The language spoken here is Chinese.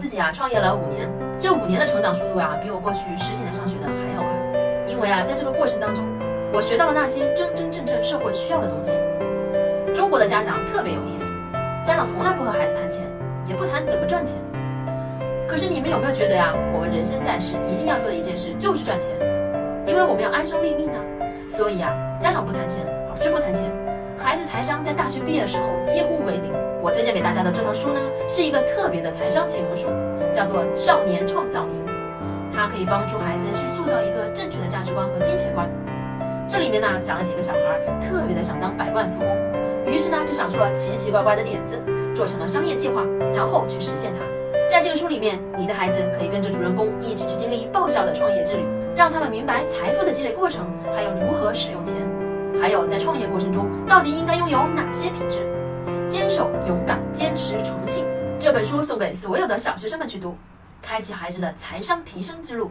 自己啊创业了五年，这五年的成长速度啊，比我过去十几年上学的还要快。因为啊，在这个过程当中，我学到了那些真真正正社会需要的东西。中国的家长特别有意思，家长从来不和孩子谈钱，也不谈怎么赚钱。可是你们有没有觉得呀，我们人生在世一定要做的一件事就是赚钱，因为我们要安身立命啊。所以啊，家长不谈钱，老师不谈钱，孩子财商在大学毕业的时候几乎为零。我推荐给大家的这套书呢，是一个特别的财商启蒙书，叫做《少年创造营》，它可以帮助孩子去塑造一个正确的价值观和金钱观。这里面呢讲了几个小孩特别的想当百万富翁，于是呢就想出了奇奇怪怪的点子，做成了商业计划，然后去实现它。在这个书里面，你的孩子可以跟着主人公一起去经历爆笑的创业之旅，让他们明白财富的积累过程，还有如何使用钱，还有在创业过程中到底应该拥有哪些品质。坚守、勇敢、坚持、诚信。这本书送给所有的小学生们去读，开启孩子的财商提升之路。